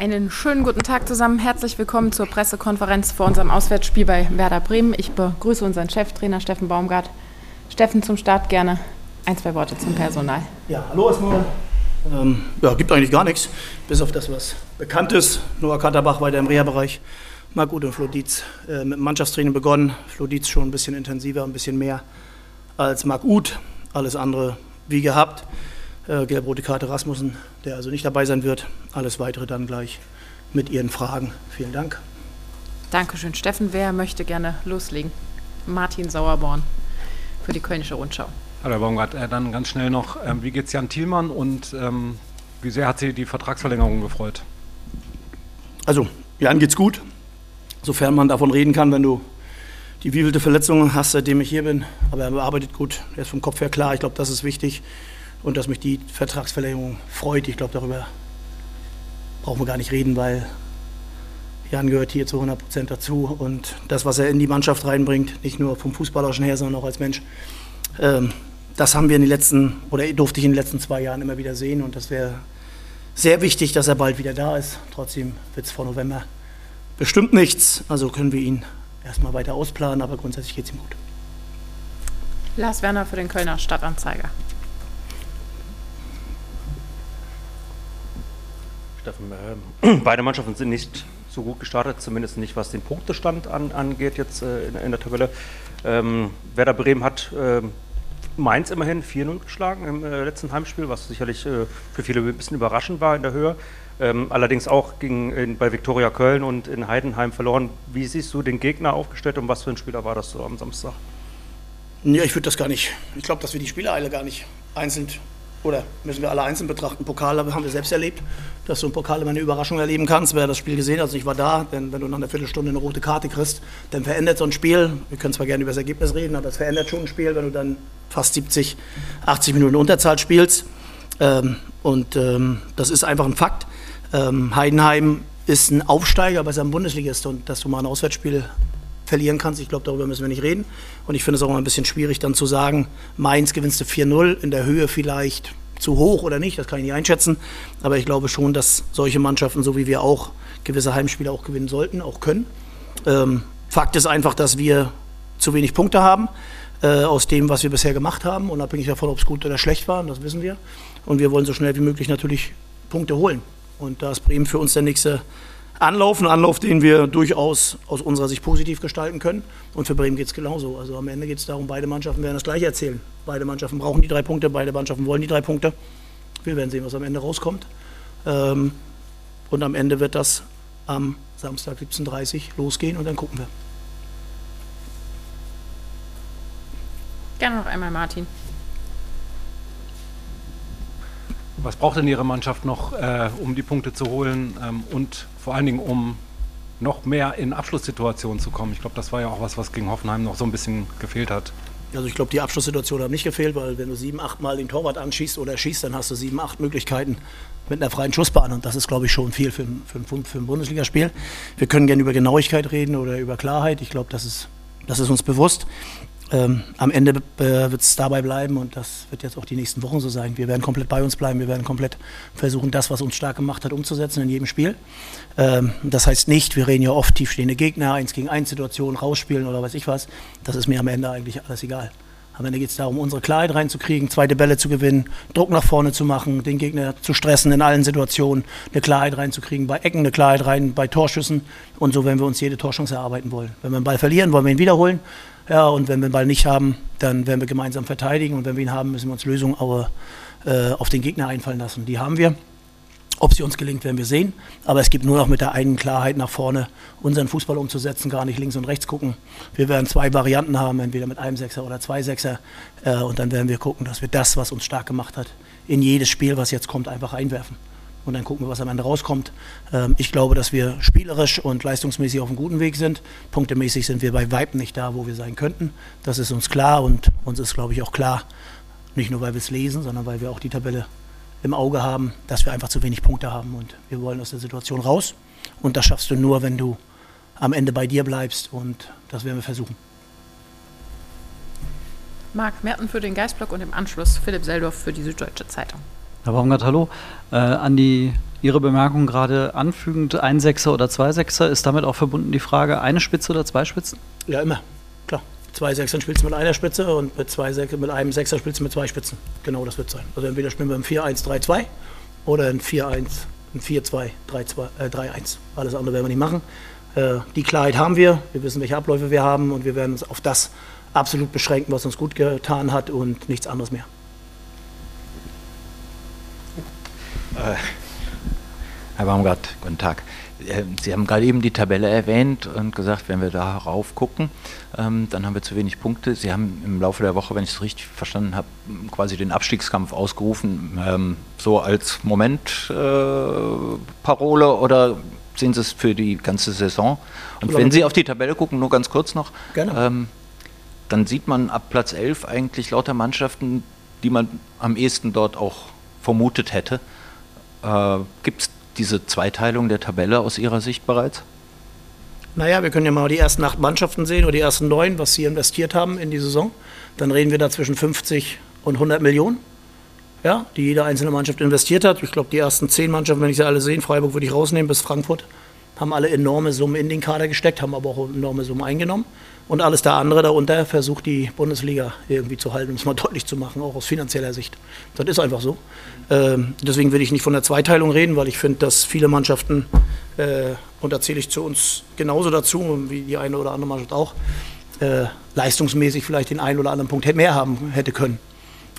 einen schönen guten Tag zusammen. Herzlich willkommen zur Pressekonferenz vor unserem Auswärtsspiel bei Werder Bremen. Ich begrüße unseren Cheftrainer Steffen Baumgart. Steffen, zum Start gerne ein, zwei Worte zum Personal. Ja, hallo erstmal. Ähm, ja, gibt eigentlich gar nichts, bis auf das, was bekannt ist. Noah Katterbach weiter im Reha-Bereich. Marc Uth und Flo Dietz äh, mit dem Mannschaftstraining begonnen. Flo Dietz schon ein bisschen intensiver, ein bisschen mehr als Marc Uth. Alles andere wie gehabt. Äh, Gelb-rote Karte Rasmussen, der also nicht dabei sein wird. Alles weitere dann gleich mit Ihren Fragen. Vielen Dank. Dankeschön, Steffen. Wer möchte gerne loslegen? Martin Sauerborn für die Kölnische Rundschau. Hallo Herr Baumgart, äh, dann ganz schnell noch, ähm, wie es Jan Thielmann und ähm, wie sehr hat Sie die Vertragsverlängerung gefreut? Also, Jan geht's gut, sofern man davon reden kann, wenn du die wievielte Verletzung hast, seitdem ich hier bin. Aber er arbeitet gut, er ist vom Kopf her klar, ich glaube, das ist wichtig und dass mich die Vertragsverlängerung freut. Ich glaube, darüber brauchen wir gar nicht reden, weil Jan gehört hier zu 100 Prozent dazu und das, was er in die Mannschaft reinbringt, nicht nur vom Fußballerischen her, sondern auch als Mensch, ähm, das haben wir in den letzten, oder durfte ich in den letzten zwei Jahren immer wieder sehen und das wäre sehr wichtig, dass er bald wieder da ist. Trotzdem wird es vor November bestimmt nichts, also können wir ihn erstmal weiter ausplanen, aber grundsätzlich geht es ihm gut. Lars Werner für den Kölner Stadtanzeiger. Steffen, äh, beide Mannschaften sind nicht so gut gestartet, zumindest nicht was den Punktestand an, angeht jetzt äh, in, in, der Tabelle. Ähm, Werder Bremen hat äh, Mainz immerhin 4-0 geschlagen im äh, letzten Heimspiel, was sicherlich äh, für viele ein bisschen überraschend war in der Höhe. Ähm, allerdings auch gegen, in, bei Viktoria Köln und in Heidenheim verloren. Wie siehst du den Gegner aufgestellt und was für ein Spieler war das so am Samstag? Ja, ich würde das gar nicht. Ich glaube, dass wir die Spielereile gar nicht einzeln oder müssen wir alle einzeln betrachten. Pokal haben wir selbst erlebt, dass du im Pokal immer eine Überraschung erleben kannst. Wer das Spiel gesehen hat, also ich war da, denn wenn du nach einer Viertelstunde eine rote Karte kriegst, dann verändert so ein Spiel. Wir können zwar gerne über das Ergebnis reden, aber es verändert schon ein Spiel, wenn du dann fast 70, 80 Minuten Unterzahl spielst. Ähm, und ähm, das ist einfach ein Fakt. Ähm, Heidenheim ist ein Aufsteiger, aber es ist ein Bundesligist und dass du mal ein Auswärtsspiel verlieren kannst. Ich glaube, darüber müssen wir nicht reden. Und ich finde es auch mal ein bisschen schwierig, dann zu sagen, Mainz gewinnst du 4-0, in der Höhe vielleicht zu hoch oder nicht, das kann ich nicht einschätzen. Aber ich glaube schon, dass solche Mannschaften, so wie wir auch, gewisse Heimspiele auch gewinnen sollten, auch können. Ähm, Fakt ist einfach, dass wir zu wenig Punkte haben äh, aus dem, was wir bisher gemacht haben, unabhängig davon, ob es gut oder schlecht war, das wissen wir. Und wir wollen so schnell wie möglich natürlich Punkte holen. Und da ist Bremen für uns der nächste Anlauf, Anlauf, den wir durchaus aus unserer Sicht positiv gestalten können. Und für Bremen geht es genauso. Also am Ende geht es darum, beide Mannschaften werden das gleiche erzählen. Beide Mannschaften brauchen die drei Punkte, beide Mannschaften wollen die drei Punkte. Wir werden sehen, was am Ende rauskommt. Ähm, und am Ende wird das am Samstag 17.30 Uhr losgehen und dann gucken wir. Gerne noch einmal Martin. Was braucht denn Ihre Mannschaft noch, äh, um die Punkte zu holen ähm, und vor allen Dingen um noch mehr in Abschlusssituationen zu kommen? Ich glaube, das war ja auch was, was gegen Hoffenheim noch so ein bisschen gefehlt hat. Also ich glaube, die Abschlusssituation hat nicht gefehlt, weil wenn du sieben, acht Mal den Torwart anschießt oder schießt, dann hast du sieben, acht Möglichkeiten mit einer freien Schussbahn. Und das ist, glaube ich, schon viel für, für, für ein Bundesligaspiel. Wir können gerne über Genauigkeit reden oder über Klarheit. Ich glaube, das ist, das ist uns bewusst. Ähm, am Ende äh, wird es dabei bleiben und das wird jetzt auch die nächsten Wochen so sein. Wir werden komplett bei uns bleiben, wir werden komplett versuchen, das, was uns stark gemacht hat, umzusetzen in jedem Spiel. Ähm, das heißt nicht, wir reden ja oft tiefstehende Gegner, eins gegen eins Situationen rausspielen oder weiß ich was. Das ist mir am Ende eigentlich alles egal. Am Ende geht es darum, unsere Klarheit reinzukriegen, zweite Bälle zu gewinnen, Druck nach vorne zu machen, den Gegner zu stressen in allen Situationen, eine Klarheit reinzukriegen, bei Ecken eine Klarheit rein, bei Torschüssen. Und so werden wir uns jede Torchance erarbeiten wollen. Wenn wir einen Ball verlieren, wollen wir ihn wiederholen. Ja, und wenn wir den Ball nicht haben, dann werden wir gemeinsam verteidigen. Und wenn wir ihn haben, müssen wir uns Lösungen äh, auf den Gegner einfallen lassen. Die haben wir. Ob sie uns gelingt, werden wir sehen. Aber es gibt nur noch mit der einen Klarheit nach vorne unseren Fußball umzusetzen, gar nicht links und rechts gucken. Wir werden zwei Varianten haben, entweder mit einem Sechser oder zwei Sechser. Äh, und dann werden wir gucken, dass wir das, was uns stark gemacht hat, in jedes Spiel, was jetzt kommt, einfach einwerfen und dann gucken wir, was am Ende rauskommt. Ähm, ich glaube, dass wir spielerisch und leistungsmäßig auf einem guten Weg sind. Punktemäßig sind wir bei Weitem nicht da, wo wir sein könnten. Das ist uns klar und uns ist, glaube ich, auch klar, nicht nur, weil wir es lesen, sondern weil wir auch die Tabelle im Auge haben, dass wir einfach zu wenig Punkte haben und wir wollen aus der Situation raus. Und das schaffst du nur, wenn du am Ende bei dir bleibst und das werden wir versuchen. Marc Merten für den Geistblock und im Anschluss Philipp Seldorf für die Süddeutsche Zeitung. Herr Baumgart, hallo. Äh, an die Ihre Bemerkung gerade anfügend, ein Sechser oder zwei Sechser, ist damit auch verbunden die Frage, eine Spitze oder zwei Spitzen? Ja, immer. Klar. Zwei Sechsern spielst du mit einer Spitze und mit, zwei Sech mit einem Sechser spielst du mit zwei Spitzen. Genau das wird sein. Also entweder spielen wir im 4-1-3-2 oder ein 4-1, ein 4-2-3-1. Äh, Alles andere werden wir nicht machen. Äh, die Klarheit haben wir. Wir wissen, welche Abläufe wir haben und wir werden uns auf das absolut beschränken, was uns gut getan hat und nichts anderes mehr. Äh, Herr Baumgart, guten Tag. Äh, Sie haben gerade eben die Tabelle erwähnt und gesagt, wenn wir darauf gucken, ähm, dann haben wir zu wenig Punkte. Sie haben im Laufe der Woche, wenn ich es richtig verstanden habe, quasi den Abstiegskampf ausgerufen, ähm, so als Momentparole äh, oder sehen Sie es für die ganze Saison? Und wenn Sie auf die Tabelle gucken, nur ganz kurz noch, ähm, dann sieht man ab Platz 11 eigentlich lauter Mannschaften, die man am ehesten dort auch vermutet hätte. Äh, Gibt es diese Zweiteilung der Tabelle aus Ihrer Sicht bereits? Naja, wir können ja mal die ersten acht Mannschaften sehen oder die ersten neun, was sie investiert haben in die Saison. Dann reden wir da zwischen 50 und 100 Millionen, ja, die jede einzelne Mannschaft investiert hat. Ich glaube, die ersten zehn Mannschaften, wenn ich sie alle sehe, Freiburg würde ich rausnehmen bis Frankfurt, haben alle enorme Summen in den Kader gesteckt, haben aber auch enorme Summen eingenommen. Und alles der andere darunter versucht die Bundesliga irgendwie zu halten, um es mal deutlich zu machen, auch aus finanzieller Sicht. Das ist einfach so. Ähm, deswegen will ich nicht von der Zweiteilung reden, weil ich finde, dass viele Mannschaften, äh, und da zähle ich zu uns genauso dazu, wie die eine oder andere Mannschaft auch, äh, leistungsmäßig vielleicht den einen oder anderen Punkt mehr haben hätte können.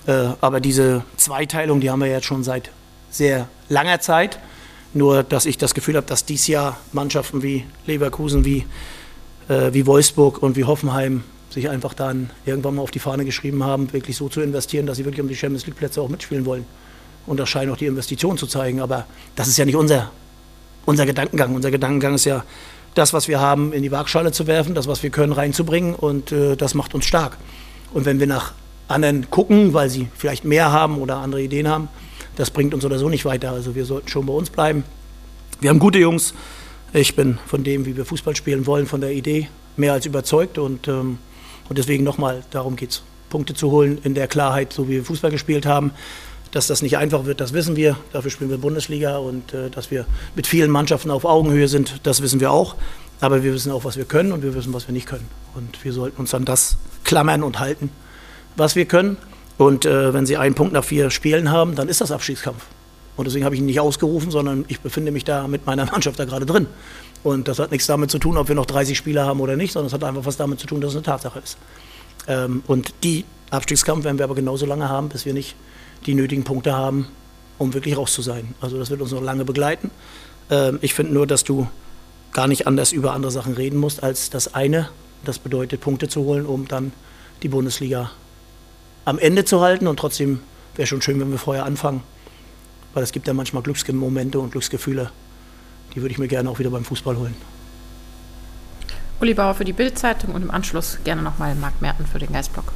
Äh, aber diese Zweiteilung, die haben wir jetzt schon seit sehr langer Zeit. Nur, dass ich das Gefühl habe, dass dieses Jahr Mannschaften wie Leverkusen, wie äh, wie Wolfsburg und wie Hoffenheim sich einfach dann irgendwann mal auf die Fahne geschrieben haben, wirklich so zu investieren, dass sie wirklich um die Champions League Plätze auch mitspielen wollen. Und das scheint auch die Investition zu zeigen. Aber das ist ja nicht unser, unser Gedankengang. Unser Gedankengang ist ja, das, was wir haben, in die Waagschale zu werfen, das, was wir können, reinzubringen. Und äh, das macht uns stark. Und wenn wir nach anderen gucken, weil sie vielleicht mehr haben oder andere Ideen haben, das bringt uns oder so nicht weiter. Also wir sollten schon bei uns bleiben. Wir haben gute Jungs, ich bin von dem, wie wir Fußball spielen wollen, von der Idee mehr als überzeugt und, ähm, und deswegen nochmal, darum geht es, Punkte zu holen in der Klarheit, so wie wir Fußball gespielt haben. Dass das nicht einfach wird, das wissen wir. Dafür spielen wir Bundesliga und äh, dass wir mit vielen Mannschaften auf Augenhöhe sind, das wissen wir auch. Aber wir wissen auch, was wir können und wir wissen, was wir nicht können. Und wir sollten uns an das klammern und halten, was wir können. Und äh, wenn Sie einen Punkt nach vier Spielen haben, dann ist das Abstiegskampf. Und deswegen habe ich ihn nicht ausgerufen, sondern ich befinde mich da mit meiner Mannschaft da gerade drin. Und das hat nichts damit zu tun, ob wir noch 30 Spieler haben oder nicht, sondern es hat einfach was damit zu tun, dass es eine Tatsache ist. Ähm, und die Abstiegskampf werden wir aber genauso lange haben, bis wir nicht die nötigen Punkte haben, um wirklich raus zu sein. Also das wird uns noch lange begleiten. Ähm, ich finde nur, dass du gar nicht anders über andere Sachen reden musst als das eine. Das bedeutet, Punkte zu holen, um dann die Bundesliga am Ende zu halten. Und trotzdem wäre schon schön, wenn wir vorher anfangen weil es gibt ja manchmal Glücksmomente und Glücksgefühle, die würde ich mir gerne auch wieder beim Fußball holen. Uli Bauer für die Bildzeitung und im Anschluss gerne nochmal Marc Merten für den Geistblock.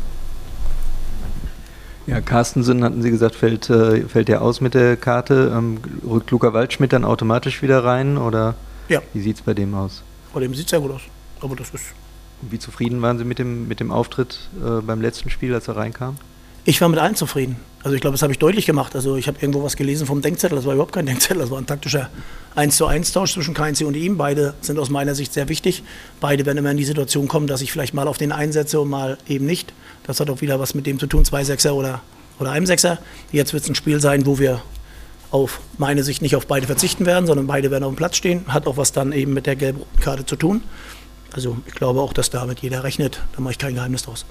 Ja, Carstensen hatten Sie gesagt, fällt, äh, fällt der aus mit der Karte. Ähm, rückt Luca Waldschmidt dann automatisch wieder rein oder ja. wie sieht es bei dem aus? Bei dem sieht es sehr gut aus. Aber das ist. Wie zufrieden waren Sie mit dem, mit dem Auftritt äh, beim letzten Spiel, als er reinkam? Ich war mit allen zufrieden. Also ich glaube, das habe ich deutlich gemacht. Also ich habe irgendwo was gelesen vom Denkzettel. Das war überhaupt kein Denkzettel. Das war ein taktischer 1 zu 1 Tausch zwischen KNC und ihm. Beide sind aus meiner Sicht sehr wichtig. Beide werden immer in die Situation kommen, dass ich vielleicht mal auf den einsetze und mal eben nicht. Das hat auch wieder was mit dem zu tun, zwei Sechser oder, oder einem Sechser. Jetzt wird es ein Spiel sein, wo wir auf meine Sicht nicht auf beide verzichten werden, sondern beide werden auf dem Platz stehen. Hat auch was dann eben mit der gelben Karte zu tun. Also ich glaube auch, dass damit jeder rechnet. Da mache ich kein Geheimnis draus.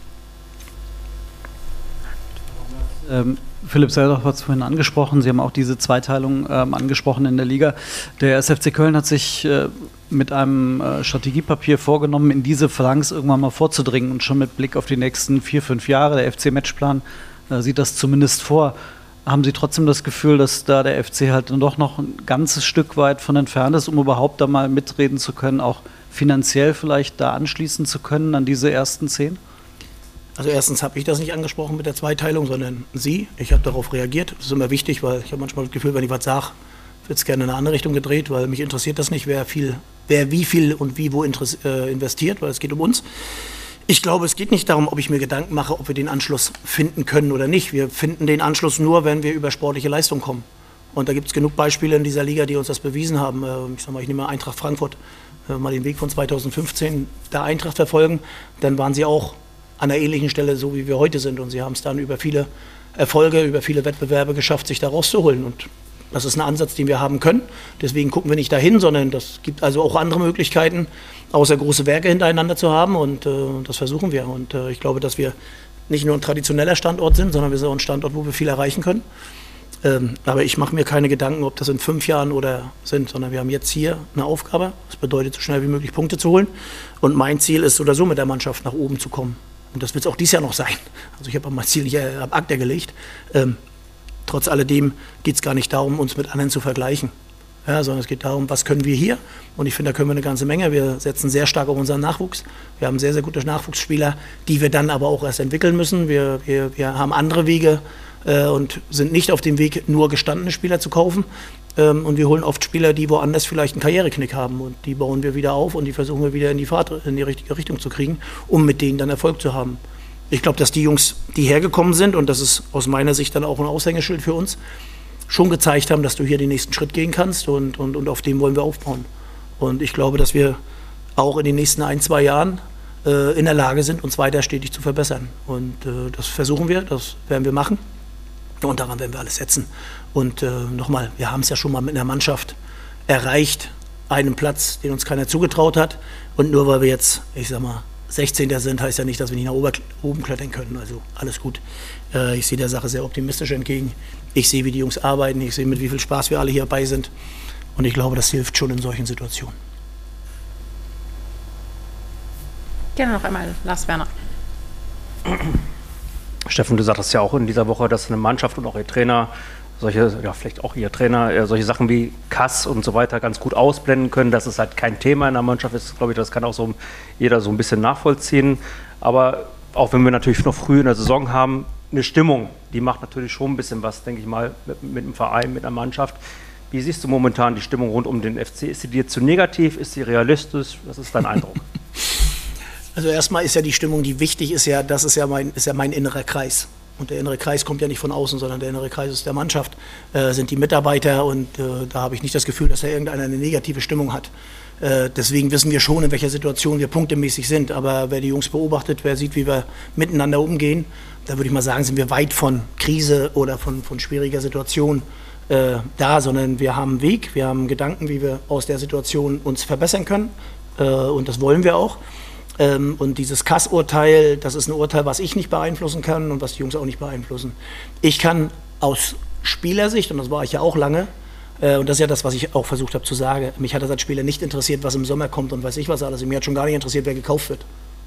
Ähm, Philipp Seldorf hat es vorhin angesprochen. Sie haben auch diese Zweiteilung ähm, angesprochen in der Liga. Der SFC Köln hat sich äh, mit einem äh, Strategiepapier vorgenommen, in diese Phalanx irgendwann mal vorzudringen und schon mit Blick auf die nächsten vier, fünf Jahre. Der FC-Matchplan äh, sieht das zumindest vor. Haben Sie trotzdem das Gefühl, dass da der FC halt dann doch noch ein ganzes Stück weit von entfernt ist, um überhaupt da mal mitreden zu können, auch finanziell vielleicht da anschließen zu können an diese ersten zehn? Also erstens habe ich das nicht angesprochen mit der Zweiteilung, sondern Sie. Ich habe darauf reagiert. Das ist immer wichtig, weil ich habe manchmal das Gefühl, wenn ich was sage, wird es gerne in eine andere Richtung gedreht, weil mich interessiert das nicht, wer viel, wer wie viel und wie wo äh, investiert, weil es geht um uns. Ich glaube, es geht nicht darum, ob ich mir Gedanken mache, ob wir den Anschluss finden können oder nicht. Wir finden den Anschluss nur, wenn wir über sportliche Leistung kommen. Und da gibt es genug Beispiele in dieser Liga, die uns das bewiesen haben. Äh, ich sag mal, ich nehme mal Eintracht Frankfurt, mal den Weg von 2015 der Eintracht verfolgen, dann waren sie auch an einer ähnlichen Stelle, so wie wir heute sind. Und sie haben es dann über viele Erfolge, über viele Wettbewerbe geschafft, sich da rauszuholen. Und das ist ein Ansatz, den wir haben können. Deswegen gucken wir nicht dahin, sondern es gibt also auch andere Möglichkeiten, außer große Werke hintereinander zu haben. Und äh, das versuchen wir. Und äh, ich glaube, dass wir nicht nur ein traditioneller Standort sind, sondern wir sind auch ein Standort, wo wir viel erreichen können. Ähm, aber ich mache mir keine Gedanken, ob das in fünf Jahren oder sind, sondern wir haben jetzt hier eine Aufgabe. Das bedeutet, so schnell wie möglich Punkte zu holen. Und mein Ziel ist oder so mit der Mannschaft nach oben zu kommen. Und das wird es auch dieses Jahr noch sein. Also ich habe mein Ziel nicht ab Akte gelegt. Ähm, trotz alledem geht es gar nicht darum, uns mit anderen zu vergleichen. Ja, sondern es geht darum, was können wir hier? Und ich finde, da können wir eine ganze Menge. Wir setzen sehr stark auf unseren Nachwuchs. Wir haben sehr, sehr gute Nachwuchsspieler, die wir dann aber auch erst entwickeln müssen. Wir, wir, wir haben andere Wege äh, und sind nicht auf dem Weg, nur gestandene Spieler zu kaufen. Ähm, und wir holen oft Spieler, die woanders vielleicht einen Karriereknick haben. Und die bauen wir wieder auf und die versuchen wir wieder in die, Fahrt, in die richtige Richtung zu kriegen, um mit denen dann Erfolg zu haben. Ich glaube, dass die Jungs, die hergekommen sind, und das ist aus meiner Sicht dann auch ein Aushängeschild für uns, schon gezeigt haben, dass du hier den nächsten Schritt gehen kannst und, und, und auf dem wollen wir aufbauen. Und ich glaube, dass wir auch in den nächsten ein, zwei Jahren äh, in der Lage sind, uns weiter stetig zu verbessern. Und äh, das versuchen wir, das werden wir machen. Und daran werden wir alles setzen. Und äh, nochmal, wir haben es ja schon mal mit einer Mannschaft erreicht, einen Platz, den uns keiner zugetraut hat. Und nur weil wir jetzt, ich sag mal, 16. sind, heißt ja nicht, dass wir nicht nach oben klettern können. Also alles gut. Äh, ich sehe der Sache sehr optimistisch entgegen. Ich sehe, wie die Jungs arbeiten. Ich sehe, mit wie viel Spaß wir alle hier dabei sind. Und ich glaube, das hilft schon in solchen Situationen. Gerne noch einmal Lars Werner. Steffen, du sagtest ja auch in dieser Woche, dass eine Mannschaft und auch ihr Trainer solche, ja, vielleicht auch ihr Trainer, äh, solche Sachen wie Kass und so weiter ganz gut ausblenden können, dass es halt kein Thema in der Mannschaft ist, glaube ich, das kann auch so jeder so ein bisschen nachvollziehen. Aber auch wenn wir natürlich noch früh in der Saison haben, eine Stimmung, die macht natürlich schon ein bisschen was, denke ich mal, mit, mit einem Verein, mit einer Mannschaft. Wie siehst du momentan die Stimmung rund um den FC? Ist sie dir zu negativ? Ist sie realistisch? Was ist dein Eindruck? Also erstmal ist ja die Stimmung, die wichtig ist ja, das ist ja mein, ist ja mein innerer Kreis. Und der innere Kreis kommt ja nicht von außen, sondern der innere Kreis ist der Mannschaft, äh, sind die Mitarbeiter und äh, da habe ich nicht das Gefühl, dass da irgendeiner eine negative Stimmung hat. Äh, deswegen wissen wir schon, in welcher Situation wir punktemäßig sind. Aber wer die Jungs beobachtet, wer sieht, wie wir miteinander umgehen, da würde ich mal sagen, sind wir weit von Krise oder von, von schwieriger Situation äh, da, sondern wir haben einen Weg, wir haben Gedanken, wie wir aus der Situation uns verbessern können. Äh, und das wollen wir auch. Ähm, und dieses Kass-Urteil, das ist ein Urteil, was ich nicht beeinflussen kann und was die Jungs auch nicht beeinflussen. Ich kann aus Spielersicht, und das war ich ja auch lange, äh, und das ist ja das, was ich auch versucht habe zu sagen, mich hat das als Spieler nicht interessiert, was im Sommer kommt und weiß ich was alles. Mir hat schon gar nicht interessiert, wer gekauft wird.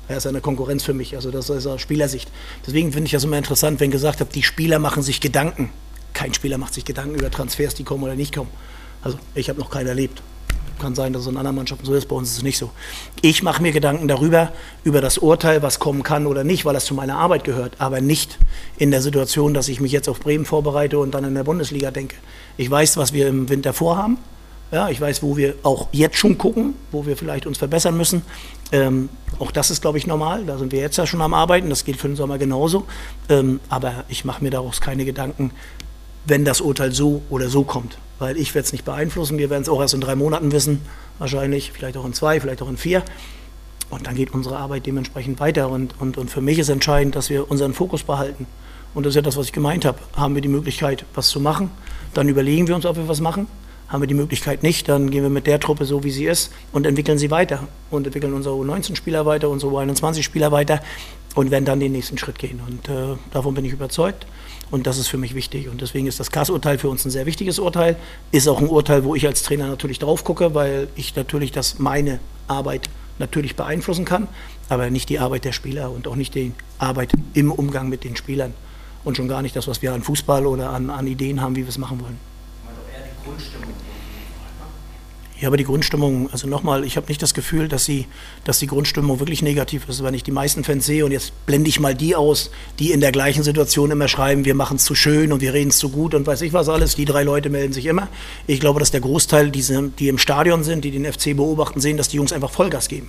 Er ist eine Konkurrenz für mich, also das ist aus Spielersicht. Deswegen finde ich das immer interessant, wenn gesagt wird, die Spieler machen sich Gedanken. Kein Spieler macht sich Gedanken über Transfers, die kommen oder nicht kommen. Also ich habe noch keinen erlebt. Kann sein, dass es in anderen Mannschaften so ist, bei uns ist es nicht so. Ich mache mir Gedanken darüber, über das Urteil, was kommen kann oder nicht, weil das zu meiner Arbeit gehört, aber nicht in der Situation, dass ich mich jetzt auf Bremen vorbereite und dann in der Bundesliga denke. Ich weiß, was wir im Winter vorhaben. Ja, ich weiß, wo wir auch jetzt schon gucken, wo wir vielleicht uns verbessern müssen. Ähm, auch das ist, glaube ich, normal. Da sind wir jetzt ja schon am Arbeiten. Das geht für den Sommer genauso. Ähm, aber ich mache mir daraus keine Gedanken, wenn das Urteil so oder so kommt weil ich werde es nicht beeinflussen. Wir werden es auch erst in drei Monaten wissen, wahrscheinlich, vielleicht auch in zwei, vielleicht auch in vier. Und dann geht unsere Arbeit dementsprechend weiter. Und, und, und für mich ist entscheidend, dass wir unseren Fokus behalten. Und das ist ja das, was ich gemeint habe. Haben wir die Möglichkeit, was zu machen? Dann überlegen wir uns, ob wir was machen. Haben wir die Möglichkeit nicht, dann gehen wir mit der Truppe so, wie sie ist und entwickeln sie weiter. Und entwickeln unsere U19-Spieler weiter, unsere U21-Spieler weiter und werden dann den nächsten Schritt gehen. Und äh, davon bin ich überzeugt. Und das ist für mich wichtig. Und deswegen ist das Kass-Urteil für uns ein sehr wichtiges Urteil. Ist auch ein Urteil, wo ich als Trainer natürlich drauf gucke, weil ich natürlich das meine Arbeit natürlich beeinflussen kann, aber nicht die Arbeit der Spieler und auch nicht die Arbeit im Umgang mit den Spielern. Und schon gar nicht das, was wir an Fußball oder an, an Ideen haben, wie wir es machen wollen. Grundstimmung ja, aber die Grundstimmung, also nochmal, ich habe nicht das Gefühl, dass, sie, dass die Grundstimmung wirklich negativ ist. Wenn ich die meisten Fans sehe und jetzt blende ich mal die aus, die in der gleichen Situation immer schreiben, wir machen es zu schön und wir reden es zu gut und weiß ich was alles, die drei Leute melden sich immer. Ich glaube, dass der Großteil, diese, die im Stadion sind, die den FC beobachten, sehen, dass die Jungs einfach Vollgas geben.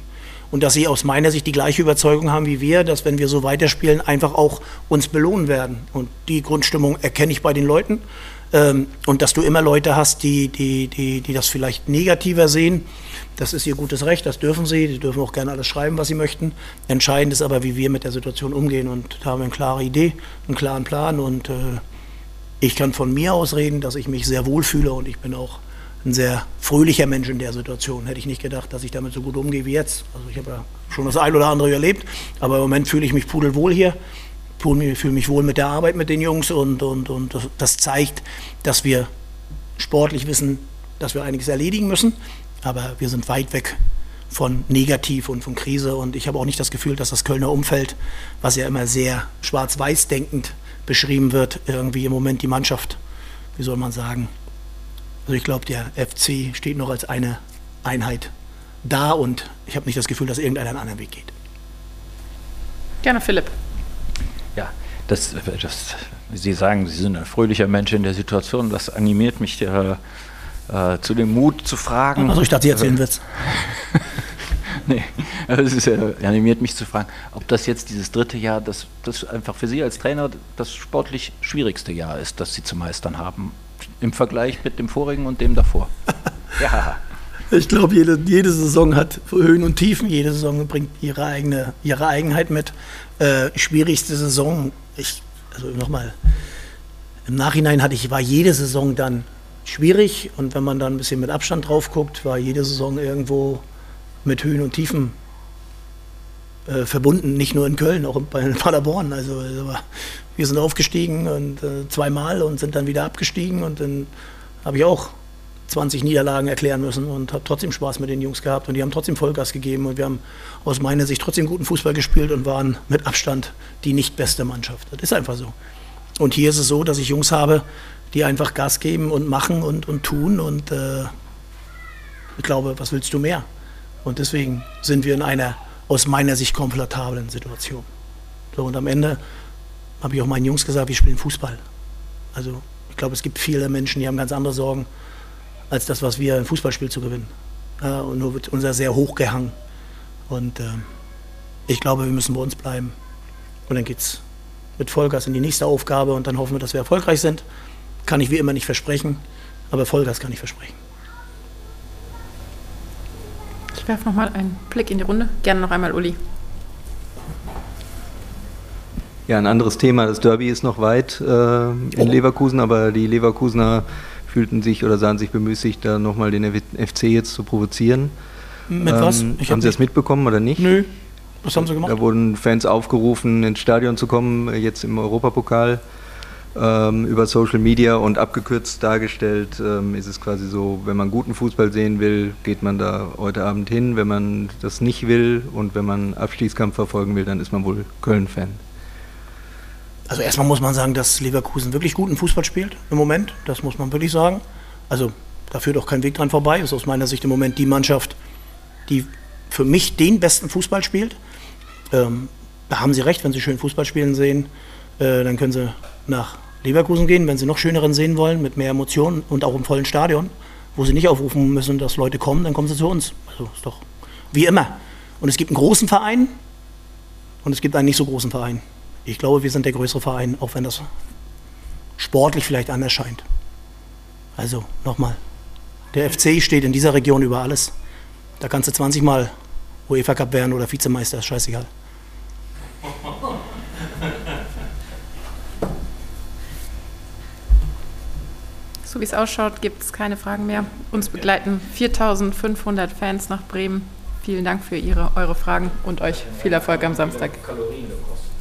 Und dass sie aus meiner Sicht die gleiche Überzeugung haben wie wir, dass wenn wir so weiterspielen, einfach auch uns belohnen werden. Und die Grundstimmung erkenne ich bei den Leuten. Ähm, und dass du immer Leute hast, die, die, die, die das vielleicht negativer sehen. Das ist ihr gutes Recht, das dürfen sie. Die dürfen auch gerne alles schreiben, was sie möchten. Entscheidend ist aber, wie wir mit der Situation umgehen. Und da haben wir eine klare Idee, einen klaren Plan. Und äh, ich kann von mir aus reden, dass ich mich sehr wohl fühle und ich bin auch ein sehr fröhlicher Mensch in der Situation. Hätte ich nicht gedacht, dass ich damit so gut umgehe wie jetzt. Also ich habe ja schon das ein oder andere erlebt, aber im Moment fühle ich mich pudelwohl hier fühle mich wohl mit der Arbeit mit den Jungs und, und, und das zeigt, dass wir sportlich wissen, dass wir einiges erledigen müssen, aber wir sind weit weg von Negativ und von Krise und ich habe auch nicht das Gefühl, dass das Kölner Umfeld, was ja immer sehr schwarz-weiß denkend beschrieben wird, irgendwie im Moment die Mannschaft, wie soll man sagen, also ich glaube, der FC steht noch als eine Einheit da und ich habe nicht das Gefühl, dass irgendeiner einen anderen Weg geht. Gerne, Philipp. Ja, das, das, Sie sagen, Sie sind ein fröhlicher Mensch in der Situation. Das animiert mich äh, äh, zu dem Mut zu fragen. Also ich dachte, Sie erzählen Witz. nee, es ist, äh, animiert mich zu fragen, ob das jetzt dieses dritte Jahr, das, das einfach für Sie als Trainer das sportlich schwierigste Jahr ist, das Sie zu meistern haben, im Vergleich mit dem vorigen und dem davor. ja. Ich glaube, jede, jede Saison hat Höhen und Tiefen. Jede Saison bringt ihre eigene ihre Eigenheit mit. Äh, schwierigste Saison, ich, also nochmal, im Nachhinein hatte ich, war jede Saison dann schwierig und wenn man dann ein bisschen mit Abstand drauf guckt, war jede Saison irgendwo mit Höhen und Tiefen äh, verbunden, nicht nur in Köln, auch bei Paderborn. Also, also wir sind aufgestiegen und äh, zweimal und sind dann wieder abgestiegen und dann habe ich auch 20 Niederlagen erklären müssen und habe trotzdem Spaß mit den Jungs gehabt und die haben trotzdem Vollgas gegeben und wir haben aus meiner Sicht trotzdem guten Fußball gespielt und waren mit Abstand die nicht beste Mannschaft. Das ist einfach so. Und hier ist es so, dass ich Jungs habe, die einfach Gas geben und machen und, und tun und äh, ich glaube, was willst du mehr? Und deswegen sind wir in einer aus meiner Sicht komfortablen Situation. So, und am Ende habe ich auch meinen Jungs gesagt, wir spielen Fußball. Also ich glaube, es gibt viele Menschen, die haben ganz andere Sorgen als das, was wir im Fußballspiel zu gewinnen. Ja, und nur wird unser sehr hoch gehangen. Und äh, ich glaube, wir müssen bei uns bleiben. Und dann geht es mit Vollgas in die nächste Aufgabe und dann hoffen wir, dass wir erfolgreich sind. Kann ich wie immer nicht versprechen, aber Vollgas kann ich versprechen. Ich werfe nochmal einen Blick in die Runde. Gerne noch einmal Uli. Ja, ein anderes Thema. Das Derby ist noch weit äh, in oh. Leverkusen, aber die Leverkusener fühlten sich oder sahen sich bemüßigt, da nochmal den FC jetzt zu provozieren. Mit ähm, was? Ich haben Sie das mitbekommen oder nicht? Nö. Was haben Sie gemacht? Da wurden Fans aufgerufen, ins Stadion zu kommen, jetzt im Europapokal. Ähm, über Social Media und abgekürzt dargestellt ähm, ist es quasi so, wenn man guten Fußball sehen will, geht man da heute Abend hin. Wenn man das nicht will und wenn man Abstiegskampf verfolgen will, dann ist man wohl Köln-Fan. Also erstmal muss man sagen, dass Leverkusen wirklich guten Fußball spielt im Moment. Das muss man wirklich sagen. Also da führt auch kein Weg dran vorbei. Ist aus meiner Sicht im Moment die Mannschaft, die für mich den besten Fußball spielt. Ähm, da haben Sie recht, wenn Sie schön Fußball spielen sehen, äh, dann können Sie nach Leverkusen gehen, wenn Sie noch schöneren sehen wollen, mit mehr Emotionen und auch im vollen Stadion, wo Sie nicht aufrufen müssen, dass Leute kommen, dann kommen Sie zu uns. Also ist doch wie immer. Und es gibt einen großen Verein und es gibt einen nicht so großen Verein. Ich glaube, wir sind der größere Verein, auch wenn das sportlich vielleicht anders scheint. Also nochmal, der FC steht in dieser Region über alles. Da kannst du 20 Mal UEFA Cup werden oder Vizemeister, ist scheißegal. So wie es ausschaut, gibt es keine Fragen mehr. Uns begleiten 4500 Fans nach Bremen. Vielen Dank für Ihre, eure Fragen und euch viel Erfolg am Samstag.